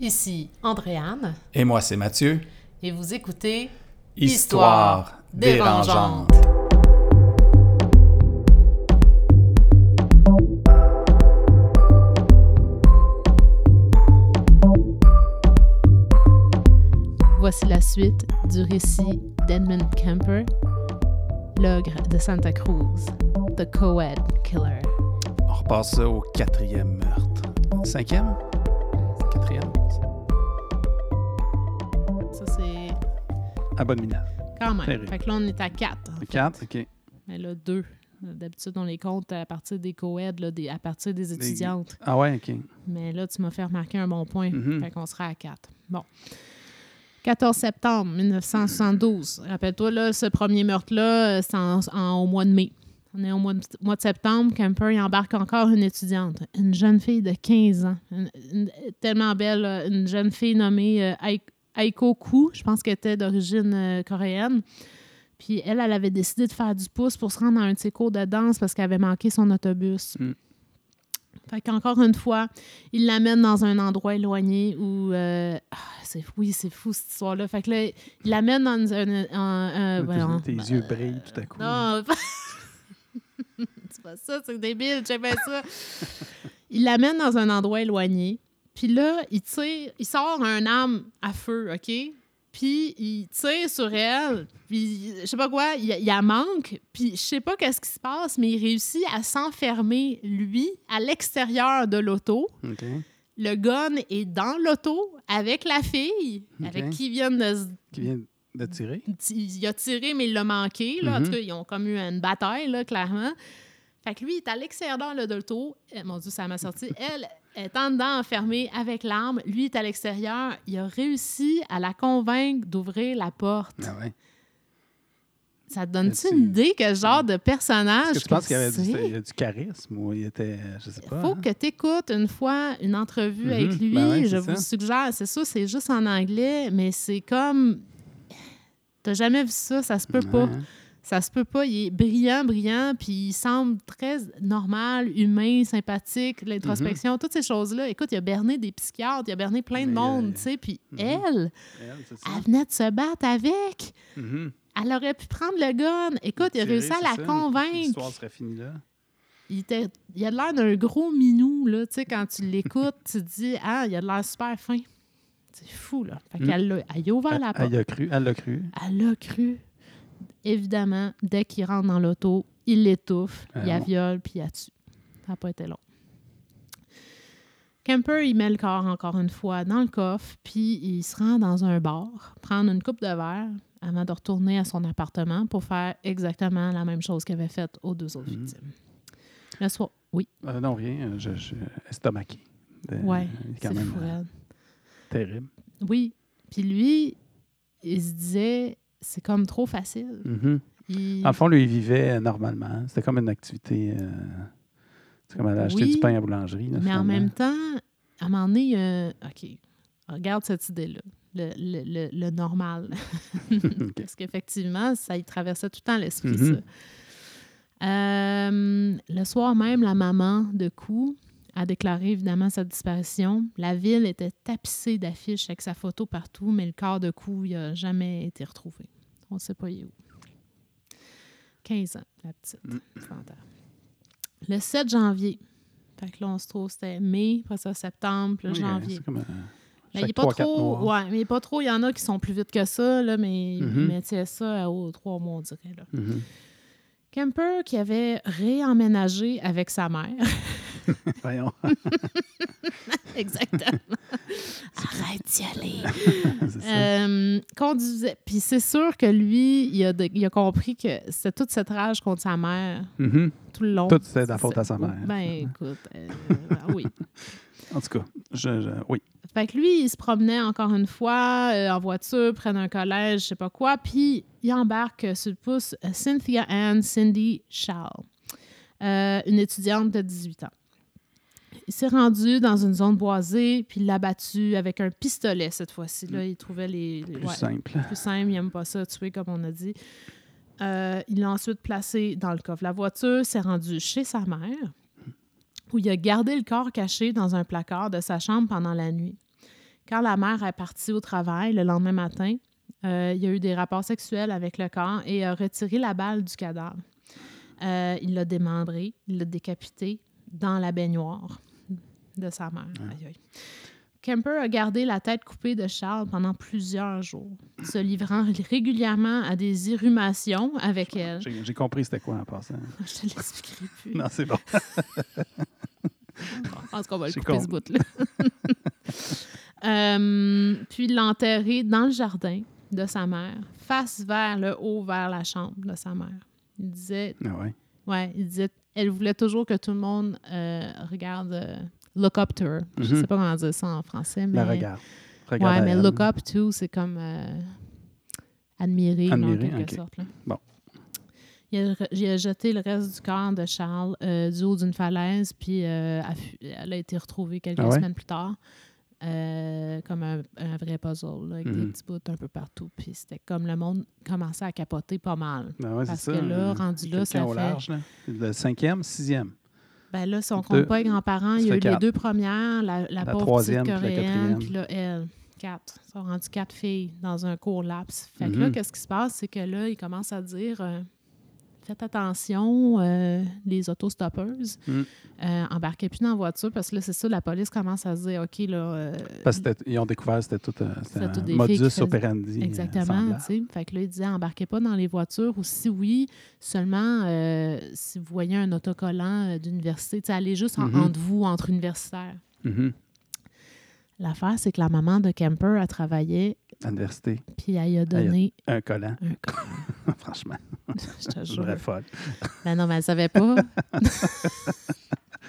Ici Andréane. Et moi, c'est Mathieu. Et vous écoutez Histoire, dérangeante. Voici la suite du récit d'Edmund Kemper, l'ogre de Santa Cruz, The Co-Ed Killer. On repasse au quatrième meurtre. Cinquième? Abominable. quand même. Terrible. Fait que là, on est à 4. Quatre, OK. Mais là, 2. D'habitude, on les compte à partir des co-ed, là, des- à partir des étudiantes. Ah ouais, OK. Mais là, tu m'as fait remarquer un bon point. Mhm. Fait qu'on sera à 4. Bon. 14 septembre 1972. Rappelle-toi, là, ce premier meurtre-là, euh, c'est en- en- au mois de mai. On est au mois de, mois de septembre. Kemper il embarque encore une étudiante, une jeune fille de 15 ans. Une- une- tellement belle, une jeune fille nommée euh, Aiko Ku. Je pense qu'elle était d'origine euh, coréenne. Puis elle, elle avait décidé de faire du pouce pour se rendre à un de ses cours de danse parce qu'elle avait manqué son autobus. Mm. Fait qu'encore une fois, il l'amène dans un endroit éloigné où. euh, ah, c'est, oui, c'est fou cette histoire-là. Fait que là, il l'amène dans un. un- un- Tes-. Tes yeux brillent tout à coup. Non, c'est pas ça, c'est débile, j'ai pas ça. Il l'amène dans un endroit éloigné, puis là, il tire, il sort un arme à feu, OK? Puis il tire sur elle, puis je sais pas quoi, il, il la manque, puis je sais pas qu'est-ce qui se passe, mais il réussit à s'enfermer, lui, à l'extérieur de l'auto. Le gun est dans l'auto avec la fille, avec qui viennent de se Qui vient de tirer? il a tiré, mais il l'a manqué. Là. En Mhm. tout cas, ils ont comme eu une bataille, là, clairement. Fait que lui, il est à l'extérieur de l'auto. Eh, Mon Dieu, ça m'a sorti. Elle est en dedans, enfermée avec l'arme. Lui est à l'extérieur. Il a réussi à la convaincre d'ouvrir la porte. Ah ouais. Ça te donne-tu une idée que genre de personnage que tu penses qu'il y avait du, c'est? il y a du charisme ou il était, je sais Il faut hein? que tu écoutes une fois une entrevue Mhm. avec lui. Ben ouais, je vous ça. suggère. C'est ça, c'est juste en anglais, mais c'est comme. T'as jamais vu ça, ça se peut pas. Ça se peut pas. Il est brillant, brillant, puis il semble très normal, humain, sympathique, l'introspection, toutes ces choses-là. Écoute, il a berné des psychiatres, il a berné plein de Mais, monde, euh, tu sais. Puis mhm. elle, Elle, venait de se battre avec. Mhm. Elle aurait pu prendre le gun. Écoute, il a réussi à la ça. convaincre. L'histoire serait finie là. Il, était, il a l'air d'un gros minou, là. Tu sais, quand tu l'écoutes, tu te dis, ah, il a l'air super fin. C'est fou, là. Fait Mm. qu'elle l'a- elle a ouvert la porte. Elle a cru. Elle l'a cru. Elle l'a cru. Évidemment, dès qu'il rentre dans l'auto, il l'étouffe, Ah il la viole, puis il la tue. Ça n'a pas été long. Kemper, il met le corps encore une fois dans le coffre, puis il se rend dans un bar, prendre une coupe de verre avant de retourner à son appartement pour faire exactement la même chose qu'il avait faite aux deux autres Mhm. victimes. Le soir, oui, Euh, non, rien. euh, Je, je, estomaqué. Est quand c'est même euh, terrible. Oui, puis lui, il se disait, c'est comme trop facile. Mhm. Il- En fond, lui, il vivait euh, normalement. C'était comme une activité. euh, c'est comme aller acheter du pain à la boulangerie. là, Mais en même temps, à un moment donné, il y a- OK, regarde cette idée-là, le, le- le- le normal. Parce qu'effectivement, ça y traversait tout le temps l'esprit, Mhm. ça. Euh, le soir même, la maman de Kou a déclaré évidemment sa disparition. La ville était tapissée d'affiches avec sa photo partout, mais le corps de Kou n'a jamais été retrouvé. On ne sait pas il est où. 15 ans, la petite. Mm. Le 7 janvier, fait que là, on se trouve, c'était mai, après ça, septembre, puis Oui, janvier. comme, euh, Mais il n'est pas trop. Ouais, mais il est pas trop. Il y en a qui sont plus vite que ça, là, mais il Mhm. mettait ça aux trois mois, on dirait. Là. Mhm. Kemper qui avait réemménagé avec sa mère. Voyons. Exactement. Arrête d'y aller. Euh, conduisait. Puis c'est sûr que lui, il a, de- il a compris que c'était toute cette rage contre sa mère Mhm. tout le long. Tout, c'est de la faute à sa mère. Ben, écoute, euh, oui. En tout cas, je, je- oui. Fait que lui, il se promenait encore une fois euh, en voiture près d'un collège, je sais pas quoi, puis il embarque sur le pouce euh, Cynthia Ann Cindy Charles, euh, une étudiante de 18 ans. Il s'est rendu dans une zone boisée, puis il l'a battu avec un pistolet cette fois-ci. Là, il trouvait les. les- Plus ouais, simple. plus simple, il n'aime pas ça, tuer comme on a dit. Euh, il l'a ensuite placé dans le coffre. La voiture s'est rendue chez sa mère, où il a gardé le corps caché dans un placard de sa chambre pendant la nuit. Quand la mère est partie au travail le lendemain matin, euh, il y a eu des rapports sexuels avec le corps et a retiré la balle du cadavre. Euh, il l'a démembré, il l'a décapité dans la baignoire de sa mère. Aïe. Kemper a gardé la tête coupée de Charles pendant plusieurs jours, se livrant régulièrement à des irrumations avec elle. J'ai compris c'était quoi en passant. Je te l'expliquerai plus. Non, c'est bon. Je pense qu'on va le couper ce bout-là. Euh, puis enterré dans le jardin de sa mère, face vers le haut, vers la chambre de sa mère. Il disait, Ah ouais. ouais, il disait, elle voulait toujours que tout le monde euh, regarde, euh, look up to her. Je Mhm. sais pas comment dire ça en français, mais La regarde. Regarde ouais, mais elle. look up to, c'est comme euh, admirer, en quelque sorte. là. Bon. A, a jeté le reste du corps de Charles euh, du haut d'une falaise, puis euh, elle, a été retrouvée quelques Ah ouais? semaines plus tard, euh, comme un, un vrai puzzle, là, avec des Mhm. petits bouts un peu partout. Puis c'était comme le monde commençait à capoter pas mal. Ouais, c'est Parce ça. que là, rendu là, ça fait- large, là. Le cinquième, sixième. Ben là, si on Deux. compte pas les grands-parents, il y a eu les deux premières, la, la, La pauvre troisième, petite puis la coréenne, puis là, elle. Quatre. Ça a rendu quatre filles dans un court laps. Fait que là, Mhm. qu'est-ce qui se passe? C'est que là, il commence à dire euh, faites attention, euh, les autostoppeuses, Mm. euh, embarquez plus dans la voiture parce que là, c'est ça, la police commence à se dire OK, là. euh, Parce qu'ils ont découvert que c'était tout, euh, un des filles modus faisaient- operandi. Exactement, semblable. tu sais. Fait que là, il disait embarquez pas dans les voitures ou si oui, seulement si vous voyez un autocollant euh, d'université, tu sais, allez juste en- Mhm. entre vous, entre universitaires. Mhm. L'affaire, c'est que la maman de Kemper a travaillé, À l'université, puis elle y a donné un collant. un collant. Franchement, Je te jure. serais folle. Ben non, mais elle savait pas.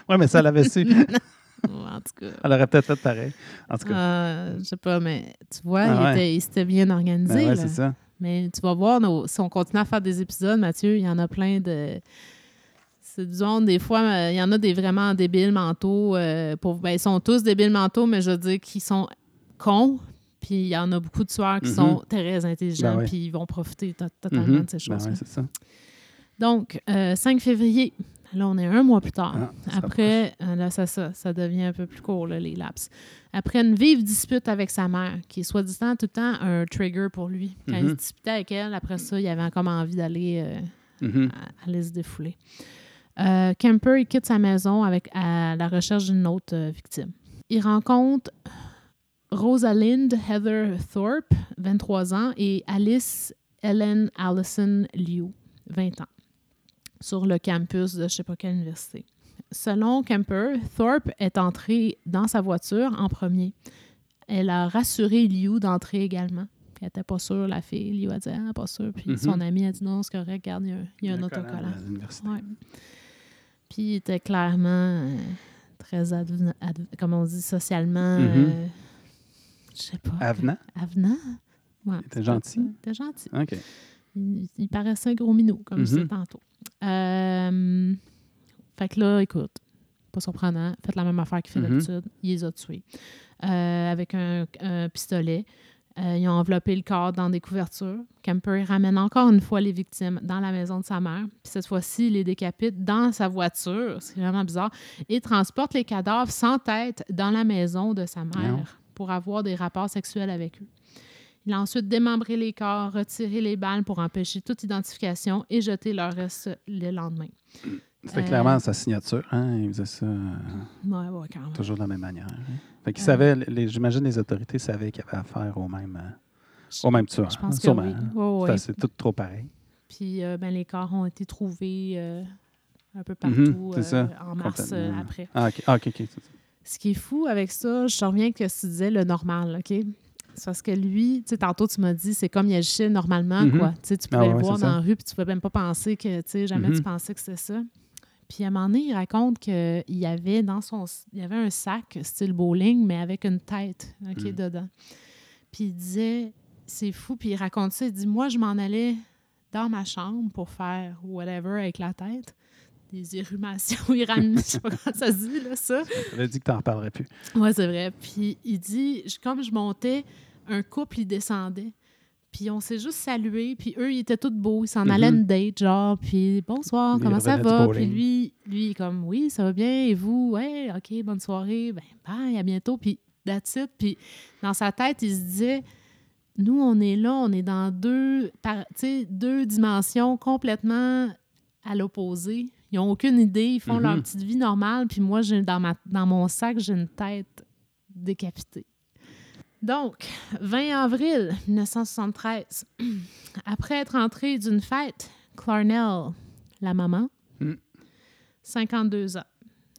Oui, mais ça l'avait su. en tout cas. Elle aurait peut-être fait pareil. En tout cas, euh, je sais pas, mais tu vois, Ah il, ouais. s'était bien organisé. ben ouais, c'est ça. Mais tu vas voir, nos- si on continue à faire des épisodes, Mathieu, il y en a plein de. Monde, des fois, euh, il y en a des vraiment débiles mentaux. euh, pour, ben, ils sont tous débiles mentaux, mais je veux dire qu'ils sont cons. Puis il y en a beaucoup de tueurs qui Mhm. sont très intelligents, Ben ouais. puis ils vont profiter to- totalement Mhm. de ces Ben choses. ouais, c'est ça. Donc, euh, 5 février, là, on est un mois plus tard. Ah, Après, euh, là, ça, ça, ça devient un peu plus court, là, les laps. Après une vive dispute avec sa mère, qui est soi-disant tout le temps un trigger pour lui. Quand il Mhm. se disputait avec elle, après ça, il avait comme envie d'aller euh, Mhm. à- aller se défouler. Euh, Kemper, il quitte sa maison avec, à la recherche d'une autre euh, victime. Il rencontre Rosalind Heather Thorpe, 23 ans, et Alice Ellen Allison Liu, 20 ans, sur le campus de je ne sais pas quelle université. Selon Kemper, Thorpe est entrée dans sa voiture en premier. Elle a rassuré Liu d'entrer également. Elle n'était pas sûre, la fille. Liu a dit Ah, pas sûre. Puis Mhm. son ami a dit Non, c'est correct, regarde, il y a un, il y a un collant autocollant. à. Puis il était clairement euh, très, comme on dit, socialement, Mhm. euh, je sais pas. Avenant? Avenant? Ouais, Il était gentil? Il était gentil. OK. Il, il paraissait un gros minou, comme je Mhm. disais tantôt. Euh, fait que là, écoute, pas surprenant, faites la même affaire qu'il fait Mhm. d'habitude. Il les a tués. Euh, avec un, un pistolet. Euh, ils ont enveloppé le corps dans des couvertures. Kemper ramène encore une fois les victimes dans la maison de sa mère. Puis cette fois-ci, il les décapite dans sa voiture. C'est vraiment bizarre. Et transporte les cadavres sans tête dans la maison de sa mère Non. pour avoir des rapports sexuels avec eux. Il a ensuite démembré les corps, retiré les balles pour empêcher toute identification et jeté leur reste le lendemain. C'était Euh, clairement sa signature. Hein? Il faisait ça euh, Ouais, ouais, quand même. toujours de la même manière. hein? Fait qu'il Euh. savait, les- j'imagine les autorités savaient qu'il y avait affaire au même, euh, au même tueur. Je pense que sûrement, oui. hein. Ouais, ouais. C'est- C'est tout trop pareil. Puis euh, ben, les corps ont été trouvés euh, un peu Mhm, partout euh, en mars euh, Complètement. après. Ah, OK. Ah, OK, OK, c'est ça. Ce qui est fou avec ça, je te reviens que tu disais le normal, OK? C'est parce que lui, tu sais, tantôt tu m'as dit, c'est comme il agissait normalement, Mhm. quoi. Tu sais, tu Ah pouvais le ouais, voir c'est dans ça. la rue, puis tu pouvais même pas penser que, tu sais, jamais Mhm. tu pensais que c'était ça. Puis à un moment donné, il raconte qu'il y avait dans son... Il y avait un sac style bowling, mais avec une tête, Mhm. dedans. Puis il disait, c'est fou, puis il raconte ça, il dit, moi, je m'en allais dans ma chambre pour faire whatever avec la tête. Des irrumations, iraniennes, je sais pas comment ça se dit, là, ça. J'avais dit que tu n'en reparlerais plus. Oui, c'est vrai. Puis il dit, je- comme je montais, un couple, il descendait. Puis on s'est juste salué. Puis eux, ils étaient tous beaux. Ils s'en Mhm. allaient une date, genre. Puis bonsoir, Lui, comment ça va? Puis bowling. lui, lui, comme, oui, ça va bien. Et vous? Ouais, OK, bonne soirée. Ben, bye, à bientôt. Puis That's it. Puis dans sa tête, il se disait nous, on est là, on est dans deux, par- deux dimensions complètement à l'opposé. Ils n'ont aucune idée, ils font Mhm. leur petite vie normale, puis moi, dans, ma, dans mon sac, j'ai une tête décapitée. Donc, 20 avril 1973, après être entrée d'une fête, Clarnell, la maman, Mm. 52 ans,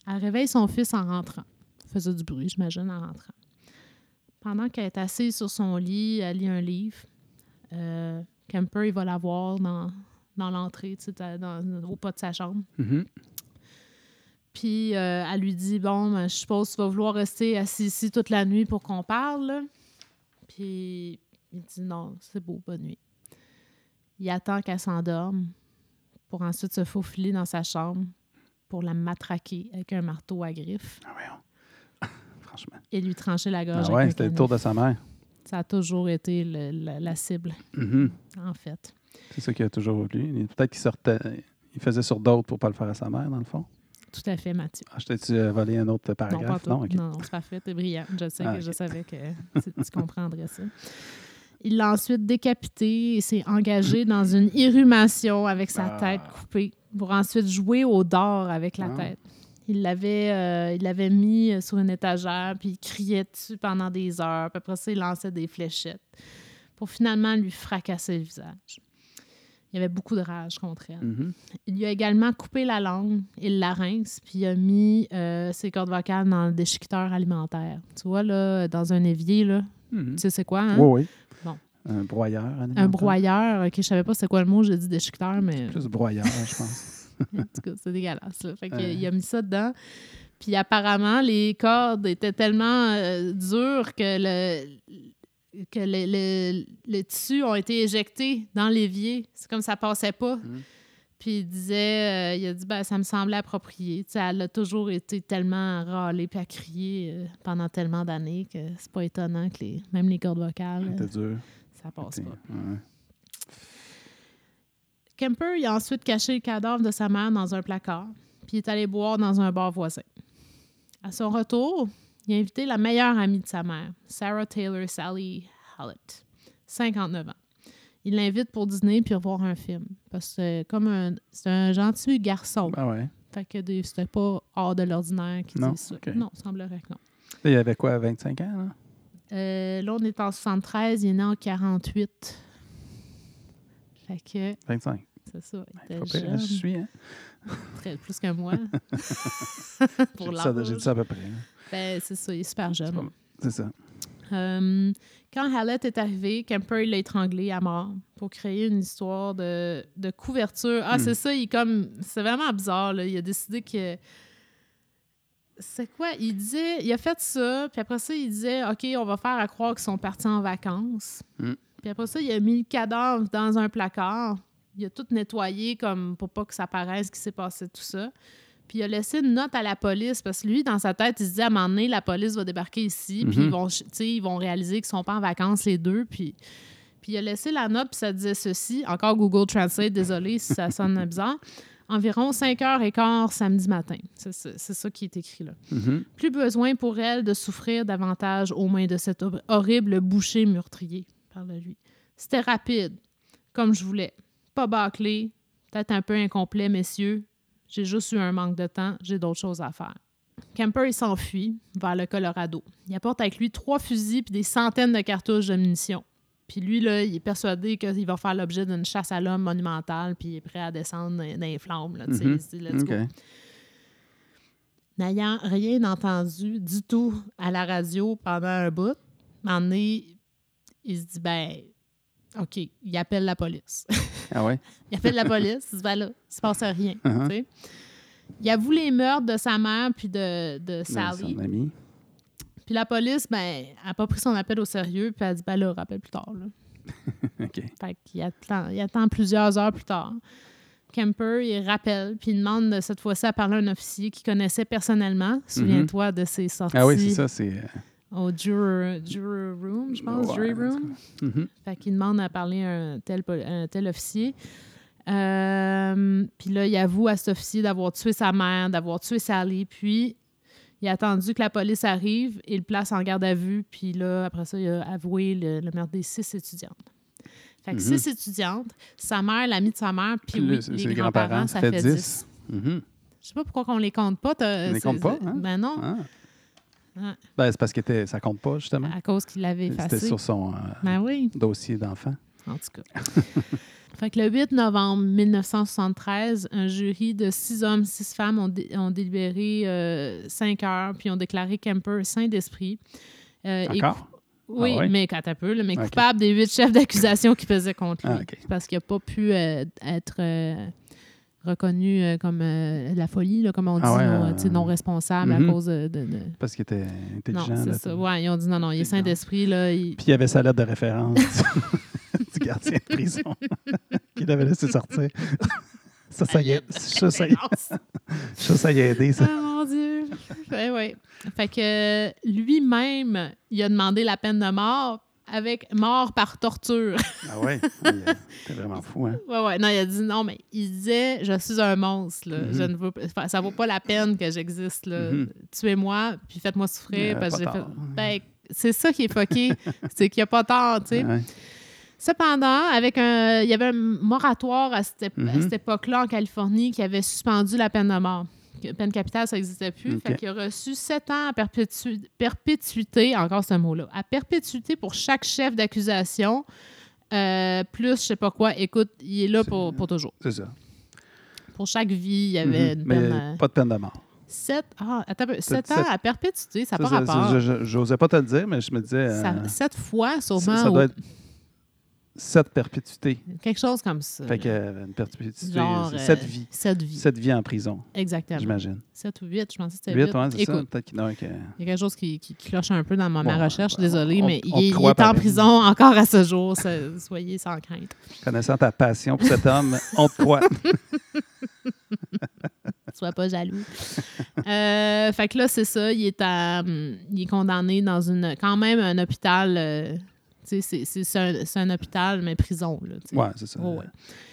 elle réveille son fils en rentrant. Elle faisait du bruit, j'imagine, en rentrant. Pendant qu'elle est assise sur son lit, elle lit un livre. Euh, Kemper, il va la voir dans, dans l'entrée, au pas de sa chambre. Mhm. Puis euh, elle lui dit Bon, ben, je suppose que tu vas vouloir rester assis ici toute la nuit pour qu'on parle. Puis il dit Non, c'est beau, bonne nuit. Il attend qu'elle s'endorme pour ensuite se faufiler dans sa chambre pour la matraquer avec un marteau à griffes Ah, voyons. Franchement. et lui trancher la Ah gorge. ouais, avec un c'était le tour de sa mère. Ça a toujours été le- la- la cible, Mhm. en fait. C'est ça qu'il a toujours voulu. Peut-être qu'il sortait. Il faisait sur d'autres pour pas le faire à sa mère, dans le fond. Tout à fait, Mathieu. Ah, je t'ai-tu euh, volé un autre Non, pas paragraphe? tout. ok. Non, non, c'est parfait, t'es brillant. Je sais Ah, que je ok. savais que tu, tu comprendrais ça. Il l'a ensuite décapité et s'est engagé dans une irrumation avec sa Ah. tête coupée pour ensuite jouer au dard avec la Ah. tête. Il l'avait euh, il l'avait mis euh, sur une étagère, puis il criait dessus pendant des heures. Puis après ça, il lançait des fléchettes pour finalement lui fracasser le visage. Il y avait beaucoup de rage contre elle. Mhm. Il lui a également coupé la langue et le larynx, puis il a mis euh, ses cordes vocales dans le déchiqueteur alimentaire. Tu vois, là, dans un évier, là, Mhm. tu sais c'est quoi, hein? Oui, oui. Bon. Un broyeur. Un alimentaire. broyeur. OK, je savais pas c'est quoi le mot, j'ai dit déchiqueteur, mais Plus broyeur, je pense. en tout cas, c'est dégueulasse. Là. Fait qu'il il a mis ça dedans. Puis apparemment, les cordes étaient tellement euh, dures que le que le, le- le tissu ont été éjectés dans l'évier. C'est comme ça passait pas. Mhm. Puis il disait, euh, il a dit, ben, ça me semblait approprié. Tu sais, elle a toujours été tellement râlée puis à crier euh, pendant tellement d'années que c'est pas étonnant que les, même les cordes vocales, euh, dur. ça passe pas. ouais. Kemper il a ensuite caché le cadavre de sa mère dans un placard, puis il est allé boire dans un bar voisin. À son retour, il a invité la meilleure amie de sa mère, Sarah Taylor Sally Hallett, 59 ans. Il l'invite pour dîner puis revoir un film. Parce que c'est comme un, c'est un gentil garçon. Ah ouais? Fait que des- c'était pas hors de l'ordinaire qui dit ça. ok. Non, semblerait que non. Là, il avait quoi, 25 ans, là? Euh, là, on est en 73, il est né en 48. Fait que, 25. c'est ça, il Pas était pire, je jeune. suis, hein? Très- plus que moi. J'ai Pour dit ça- l'âge. J'ai dit ça à peu près. hein. Ben, c'est ça, il est super jeune. C'est ça. Euh, quand Hallett est arrivé, Kemper l'a étranglé à mort pour créer une histoire de, de couverture. Ah, Hmm. c'est ça, il est comme. C'est vraiment bizarre, là. Il a décidé que. C'est quoi? Il disait. Il a fait ça, puis après ça, il disait OK, on va faire à croire qu'ils sont partis en vacances. Hmm. Puis après ça, il a mis le cadavre dans un placard. Il a tout nettoyé comme pour pas que ça paraisse qu'il s'est passé tout ça. Puis il a laissé une note à la police parce que lui, dans sa tête, il se dit à un moment donné, la police va débarquer ici, puis Mhm. ils vont, ils réaliser qu'ils sont pas en vacances les deux. Puis, puis il a laissé la note, puis ça disait ceci. Encore Google Translate, désolé si ça sonne bizarre. Environ 5h15 samedi matin. C'est ça, qui est écrit là. Mhm. Plus besoin pour elle de souffrir davantage aux mains de cet hor- horrible boucher meurtrier, parle lui. C'était rapide, comme je voulais. Pas bâclé, peut-être un peu incomplet, messieurs. J'ai juste eu un manque de temps, j'ai d'autres choses à faire. Kemper, il s'enfuit vers le Colorado. Il apporte avec lui trois fusils puis des centaines de cartouches de munitions. Puis lui, là, il est persuadé qu'il va faire l'objet d'une chasse à l'homme monumentale, puis il est prêt à descendre dans les flammes. Là. Mhm. Let's go. N'ayant rien entendu du tout à la radio pendant un bout, un moment donné, il se dit ben, OK, il appelle la police. Ah ouais? il appelle la police, il se dit ben là, il se passe rien. Uh-huh. tu sais. Il avoue les meurtres de sa mère puis de, de Sally. Son ami. Puis la police, ben, elle n'a pas pris son appel au sérieux, puis elle dit ben là, rappelle plus tard. Là. OK. Fait qu'il attend, il attend plusieurs heures plus tard. Kemper, il rappelle, puis il demande de cette fois-ci à parler à un officier qu'il connaissait personnellement. Souviens-toi de ses sorties Mm-hmm. Ah oui, c'est ça, c'est... au juror, juror room, je pense, ouais, jury room. mhm. Fait qu'il demande à parler à un tel, un tel officier. Euh, puis là, il avoue à cet officier d'avoir tué sa mère, d'avoir tué Sally. Puis, il a attendu que la police arrive, il le place en garde à vue, puis là, après ça, il a avoué le, le meurtre des six étudiantes. Fait que Mhm. six étudiantes, sa mère, l'ami de sa mère, puis Puis oui, les grands-parents, ça fait 10. 10. Mhm. Je sais pas pourquoi on les compte pas. On les compte pas, hein? Ben non, Ah. Ouais. Ben, c'est parce que était- ça compte pas, justement. à cause qu'il l'avait C'était effacé. sur son euh, Ben oui. dossier d'enfant. En tout cas. fait que le 8 novembre 1973, un jury de six hommes, six femmes ont, dé- ont délibéré euh, cinq heures, puis ont déclaré Kemper saint d'esprit. Euh, Encore? Oui, Ah ouais? mais quand un peu, là, mais coupable des huit chefs d'accusation qui pesaient contre lui. Ah. Parce qu'il n'a pas pu euh, être euh, reconnu euh, comme euh, la folie, là, comme on dit, Ah ouais, non, euh, non responsable à cause de. Parce qu'il était Non, intelligent. c'est ça. Ouais, ils ont dit non, non, il est saint Intelligent. d'esprit. Là, il- Puis il y avait sa lettre de référence du gardien de prison qu'il avait laissé sortir. Ça, ça y est. Ça, ça y est. Ça, ça y a aidé, ça. Ah mon Dieu! Ouais, ouais. Fait que lui-même, il a demandé la peine de mort avec mort par torture. Ah ouais? C'était vraiment fou, hein? ouais, ouais. Non, il a dit non, mais il disait Je suis un monstre. Là. Mhm. Je ne veux pas- ça vaut pas la peine que j'existe. là. Mhm. Tuez-moi, puis faites-moi souffrir. Parce que j'ai fait. tort. Ben, c'est ça qui est fucké. c'est qu'il n'y a pas tort, tu sais. Ouais. Cependant, avec un, il y avait un moratoire à cette, ép- à Mhm. cette époque-là en Californie qui avait suspendu la peine de mort. Peine capitale, ça n'existait plus. Ok. Fait qu'il a reçu sept ans à perpétu- perpétuité, encore ce mot-là, à perpétuité pour chaque chef d'accusation. euh, plus, je sais pas quoi. Écoute, il est là pour, pour toujours. C'est ça. Pour chaque vie, il y avait Mhm. une Mais peine. euh, pas de peine de mort. sept, ah, attends, ans à perpétuité, ça n'a Ça, pas ça, rapport. J'osais pas te le dire, mais je me disais. euh, Ça- sept fois, ça, sûrement. ça doit être sept perpétuités. Quelque chose comme ça. Fait que euh, une perpétuité, Genre, c'est euh, sept vies. Sept vies. Sept vies en prison, Exactement. j'imagine. 7 ou 8, je pensais que c'était Huit, 8. ouais, c'est ça. Peut-être il y a quelque chose qui, qui cloche un peu dans ma, recherche, on- désolé, on- mais on il, est- il en prison encore à ce jour. soyez sans crainte. Connaissant ta passion pour cet homme, on te croit. Sois pas jaloux. Euh, fait que là, c'est ça. Il est, à, hum, il est condamné dans une quand même un hôpital. C'est- un, hôpital, mais prison. Là. Ouais, c'est ça. Oh, ouais.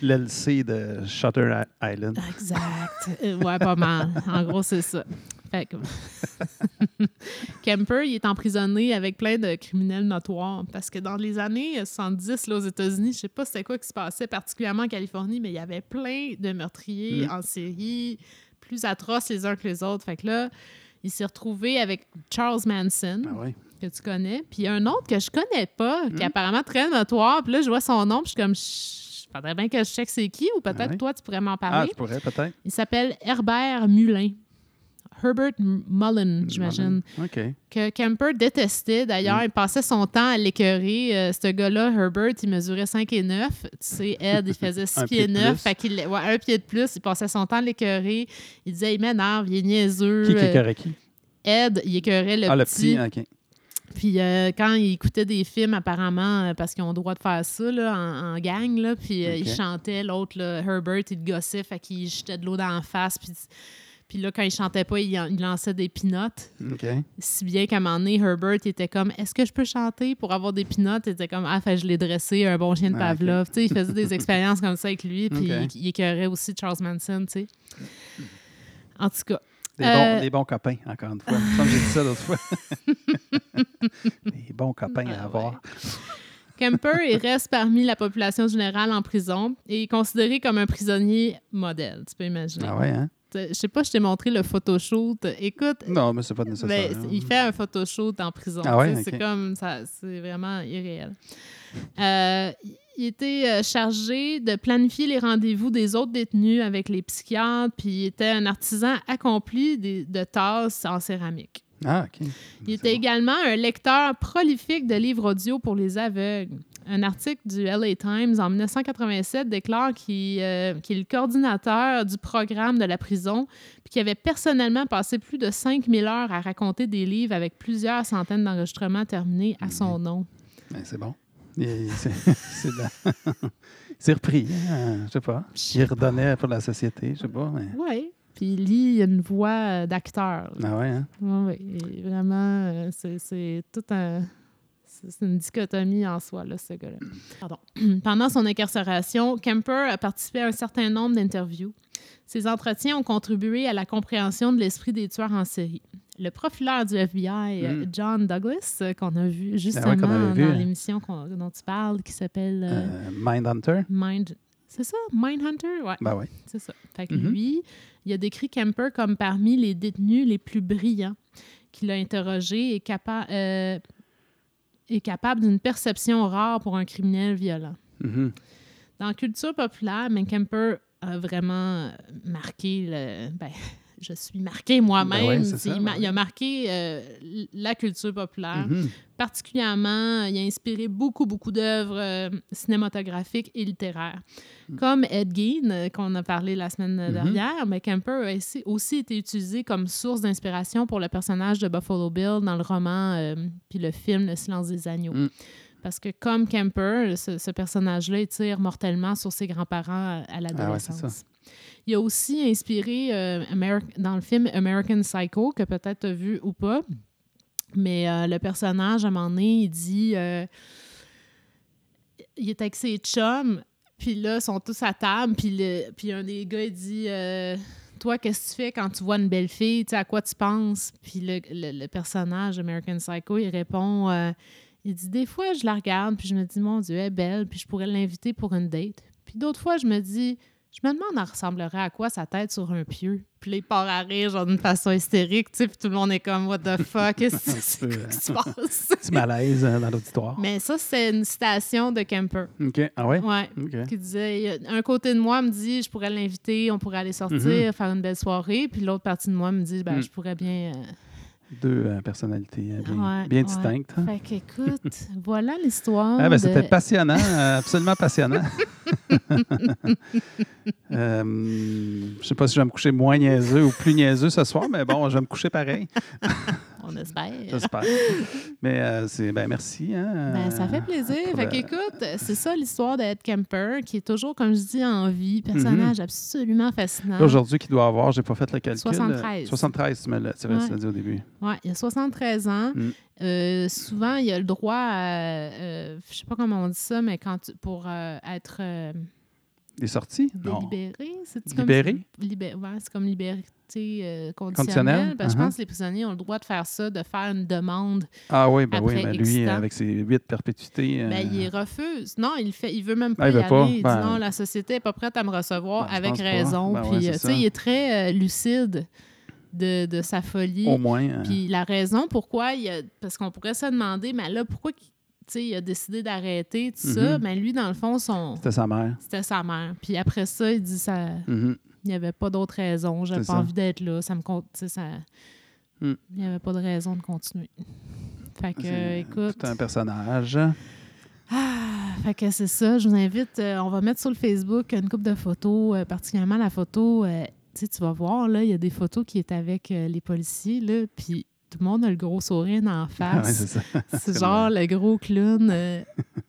L'LC de Shutter Island. Exact. Euh, ouais, pas mal. En gros, c'est ça. Fait que... Kemper, il est emprisonné avec plein de criminels notoires parce que dans les années 70, là, aux États-Unis, je sais pas c'était quoi qui se passait, particulièrement en Californie, mais il y avait plein de meurtriers Mm. en série, plus atroces les uns que les autres. Fait que là, il s'est retrouvé avec Charles Manson, Ah oui. Que tu connais, puis un autre que je connais pas, qui est Mm. apparemment très notoire. Puis là, je vois son nom, puis je suis comme, Chut, faudrait bien que je check c'est qui, ou peut-être Ah ouais. toi, tu pourrais m'en Ah, parler. je pourrais peut-être. Il s'appelle Herbert Mullin. Herbert Mullen, j'imagine. OK. Que Kemper détestait. D'ailleurs, Mm. il passait son temps à l'écœurer. Euh, ce gars-là, Herbert, il mesurait 5 et 9. Tu sais, Ed, il faisait 6 Un pieds pied de 9. plus. Fait qu'il, ouais, un pied de plus. Il passait son temps à l'écœurer. Il disait, il m'énerve, il est niaiseux. Qui qui Euh, écœurait qui? Ed, il écœurait le ah, le petit. petit, OK. Puis euh, quand il écoutait des films, apparemment, euh, parce qu'ils ont le droit de faire ça là, en, en gang, là, puis euh, il Ok. chantait, l'autre, Herbert, il gossait, fait qu'il jetait de l'eau dans la face. Puis, puis là, quand il chantait pas, il, lançait des pinottes. OK. Si bien qu'à un moment donné, Herbert il était comme Est-ce que je peux chanter pour avoir des pinottes? Il était comme Ah, fait, je l'ai dressé, un bon chien de. Pavlov. Il faisait des expériences comme ça avec lui, puis il, il écœurait aussi Charles Manson, tu sais. En tout cas, Des, Euh, bons, des bons copains, encore une fois. Comme j'ai dit ça l'autre fois. des bons copains Ah, à avoir. Kemper il reste parmi la population générale en prison et est considéré comme un prisonnier modèle, tu peux imaginer. Ah ouais, hein? Je sais pas, je t'ai montré le photoshoot. Écoute, Non, mais c'est pas nécessaire. ben, hein. il fait un photoshoot en prison. Ah ouais? sais, C'est comme ça, c'est vraiment irréel. Euh, il était euh, chargé de planifier les rendez-vous des autres détenus avec les psychiatres, puis il était un artisan accompli de tasses en céramique. Ah, OK. Il était bon. également un lecteur prolifique de livres audio pour les aveugles. Un article du LA Times en 1987 déclare qu'il euh, qu'il est le coordinateur du programme de la prison, puis qu'il avait personnellement passé plus de 5000 heures à raconter des livres avec plusieurs centaines d'enregistrements terminés à son nom. Ben, c'est bon. Il- C'est repris. hein, Je sais pas. Il redonnait pour la société, je sais pas. Mais... Oui. Puis lui, il a une voix euh, d'acteur. Ah ouais, hein? Oui, oui. Vraiment, euh, c'est- tout un. C'est c'est une dichotomie en soi, là, ce gars-là. Pardon. Pendant son incarcération, Kemper a participé à un certain nombre d'interviews. Ces entretiens ont contribué à la compréhension de l'esprit des tueurs en série. Le profileur du FBI, euh, Mm. John Douglas, euh, qu'on a vu justement avait vu. dans l'émission qu'on- dont tu parles, qui s'appelle euh, Euh, Mindhunter. Mind. C'est ça? Mindhunter? Ouais, Ben oui. c'est ça. Fait que Mhm. lui, il a décrit Kemper comme parmi les détenus les plus brillants qu'il a interrogé et, capa- euh, est capable d'une perception rare pour un criminel violent. Mhm. Dans la culture populaire, ben, Kemper a vraiment marqué le. Ben, je suis marqué moi-même. Ben ouais, ça, il, ma- ouais. il a marqué euh, la culture populaire. Mhm. Particulièrement, il a inspiré beaucoup, beaucoup d'œuvres euh, cinématographiques et littéraires. Comme Ed Gein, euh, qu'on a parlé la semaine Mhm. dernière, mais Kemper a aussi- été utilisé comme source d'inspiration pour le personnage de Buffalo Bill dans le roman euh, puis le film Le silence des agneaux. Mm. Parce que comme Kemper, ce, ce personnage-là, tire mortellement sur ses grands-parents à, à l'adolescence. Ah ça. Il a aussi inspiré euh, dans le film American Psycho, que peut-être tu as vu ou pas. Mais euh, le personnage, à un moment donné, il dit... euh, il est avec ses chums, puis là, ils sont tous à table, puis, un des gars, il dit... toi, qu'est-ce que tu fais quand tu vois une belle fille? Tu sais, à quoi tu penses? Puis le, le- le personnage American Psycho, il répond... il dit, des fois, je la regarde, puis je me dis, mon Dieu, elle est belle, puis je pourrais l'inviter pour une date. Puis d'autres fois, je me dis, je me demande, elle ressemblerait à quoi sa tête sur un pieu? Puis il part à rire, genre d'une façon hystérique, tu sais, puis tout le monde est comme, what the fuck, qu'est-ce c'est- qui se passe? Petit malaise euh, dans l'auditoire. Mais ça, c'est une citation de Kemper. OK. Ah ouais? Ouais. Qui disait, un côté de moi me dit, je pourrais l'inviter, on pourrait aller sortir, Mhm. faire une belle soirée. Puis l'autre partie de moi me dit, ben, Mm. je pourrais bien. euh, Deux euh, personnalités euh, bien, Ouais, bien ouais. distinctes. Fait qu'écoute, voilà l'histoire. Ah, ben, de- C'était passionnant, euh, absolument passionnant. euh, je sais pas si je vais me coucher moins niaiseux ou plus niaiseux ce soir, mais bon, je vais me coucher pareil, On espère. j'espère. mais euh, c'est ben merci. Hein, Ben, ça fait plaisir. Fait le- qu'écoute, c'est ça l'histoire d'Ed Kemper, qui est toujours, comme je dis, en vie. Personnage absolument fascinant. Mhm. Aujourd'hui, qui doit avoir, j'ai pas fait le calcul. 73. 73, tu me l'as dit au début. Ouais, il a 73 ans. Mm. Euh, souvent, il a le droit à, euh, je sais pas comment on dit ça, mais quand tu- pour euh, être euh, Des sorties? Non. délibéré, c'est Libéré? Comme, libé- ouais, c'est comme liberté euh, conditionnelle. Conditionnelle? Parce que Uh-huh. Je pense que les prisonniers ont le droit de faire ça, de faire une demande. Ah oui, ben oui, mais lui, temps. avec ses huit perpétuités. euh, Ben, il refuse. Non, il fait, il veut même pas Ah, il y veut pas? aller. Il Ben- dit non, la société n'est pas prête à me recevoir Ben, je avec pas. raison. Ben Puis, ouais, euh, tu ça. sais, il est très euh, lucide de, de sa folie. Au moins. euh, Puis la raison pourquoi il a, parce qu'on pourrait se demander, mais là, pourquoi il a décidé d'arrêter tout ça? Mhm. Mais lui, dans le fond, son, C'était sa mère. c'était sa mère. Puis après ça, il dit ça, Mhm. il n'y avait pas d'autre raison. J'avais C'est pas ça. envie d'être là. Ça me compte, ça. Mm. Il n'y avait pas de raison de continuer. Fait que, C'est écoute. Tout un personnage. Ah, fait que c'est ça. Je vous invite. euh, on va mettre sur le Facebook une couple de photos, euh, particulièrement la photo. euh, tu sais, tu vas voir, là, il y a des photos qui est avec les policiers, là, puis tout le monde a le gros sourire ouais, face. c'est genre le gros clown. euh,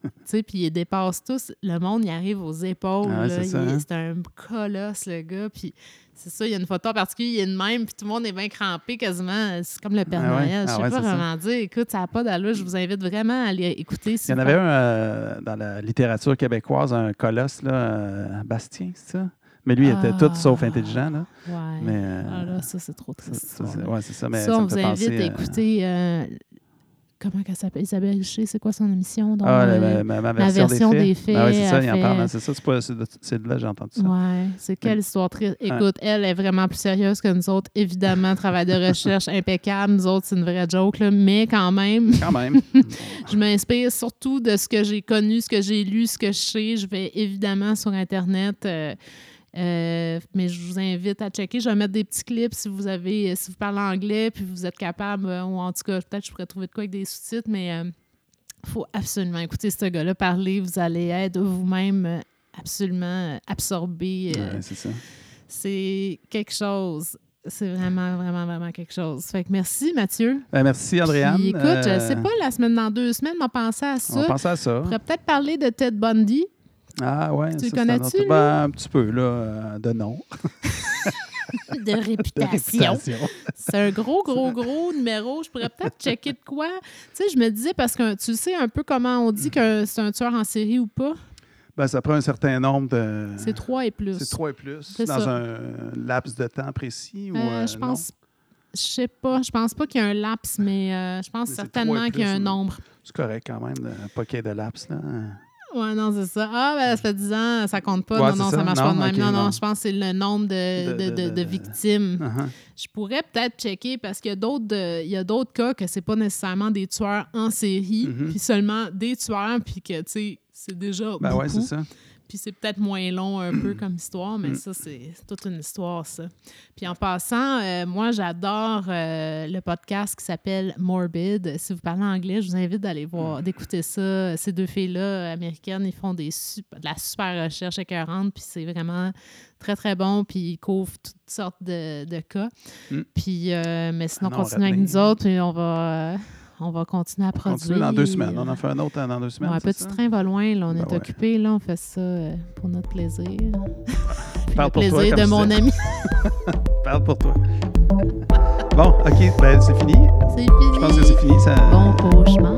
tu sais, puis il dépasse tous. Le monde, il arrive aux épaules. Ah c'est hein? c'est un colosse, le gars. Puis c'est ça, il y a une photo en particulier, il est de même, puis tout le monde est bien crampé quasiment. C'est comme le Père Ah Noël. Je ah sais ouais, pas ça. comment dire. Écoute, ça n'a pas d'allure. Je vous invite vraiment à aller écouter. si Il y en avait un euh, dans la littérature québécoise, un colosse, là, euh, Bastien, c'est ça? Mais lui, il était Ah. tout sauf intelligent. Là. Ouais. Mais, euh, Ah là, ça, c'est trop triste. ça, histoire-là. ouais, c'est ça. Mais ça, ça on vous invite penser, à euh, écouter. euh, comment elle s'appelle? Isabelle Richer, c'est quoi son émission? Donc, Ah, la- euh, ma, version, version des faits. Ah ouais, c'est ça, il en parle. hein, C'est ça, c'est pas- c'est de, là que j'ai entendu ça. Ouais, c'est quelle histoire triste. Écoute, elle est vraiment plus sérieuse que nous autres. Évidemment, travail de recherche impeccable. Nous autres, c'est une vraie joke, là, mais quand même, Quand même. je m'inspire surtout de ce que j'ai connu, ce que j'ai lu, ce que je sais. Je vais évidemment sur Internet. euh, euh, mais je vous invite à checker. Je vais mettre des petits clips si vous avez, si vous parlez anglais, puis vous êtes capable, euh, ou en tout cas, peut-être je pourrais trouver de quoi avec des sous-titres, mais il faut absolument écouter ce gars-là parler. Vous allez être vous-même euh, absolument euh, absorbé. euh, Ouais, c'est ça. c'est quelque chose. C'est vraiment, vraiment, vraiment quelque chose. Fait que merci, Mathieu. Ben, merci, Andréane. Puis, écoute, je Euh, sais pas, la semaine dans deux semaines, m'a pensé à On ça. va penser à ça. On pourrait peut-être parler de Ted Bundy. Ah ouais. Tu ça, un connais-tu, lui? ben, un petit peu, là, euh, de nom. de réputation. réputation. C'est un gros, gros, gros numéro. Je pourrais peut-être checker de quoi. Tu sais, je me disais, parce que tu sais un peu comment on dit que c'est un tueur en série ou pas? Ben, ça prend un certain nombre de. C'est trois et plus. C'est trois et plus. C'est Dans ça. un laps de temps précis ou. Euh, euh, je pense. Je sais pas. Je pense pas qu'il y a un laps, mais euh, je pense Mais certainement qu'il y a un nombre. C'est correct quand même, de, pas qu'il y ait de laps. Là. Ouais, non, c'est ça. Ah, ben, ça fait 10 ans, ça compte pas. Ouais, non, non, ça ça. marche Non, pas de même. non, non, je pense que c'est le nombre de, De- de, victimes. Uh-huh. Je pourrais peut-être checker parce qu'il y a d'autres de- il y a d'autres cas que c'est pas nécessairement des tueurs en série, Mhm. puis seulement des tueurs, puis que, tu sais, c'est déjà Ben beaucoup. ouais, c'est ça. Puis c'est peut-être moins long un peu comme histoire, mais Mm. ça, c'est toute une histoire, ça. Puis en passant, euh, moi, j'adore euh, le podcast qui s'appelle Morbid. Si vous parlez anglais, je vous invite d'aller voir, d'écouter ça. Ces deux filles-là, américaines, ils font des sup- de la super recherche écœurante, puis c'est vraiment très, très bon, puis ils couvrent toutes sortes de, de cas. Mm. Puis, euh, mais sinon, Ah non, continuez avec nous autres, puis on va, euh, on va continuer à On produire. continue dans deux semaines. On en fait un autre dans deux semaines. Ouais, c'est petit ça? train va loin, là, on Ben est ouais. occupé, là, on fait ça euh, pour notre plaisir. Parle le pour toi, plaisir comme de mon ami. Parle pour toi. Bon, OK, ben c'est fini. C'est fini. Je pense que c'est fini. Ça... Bon cauchemar.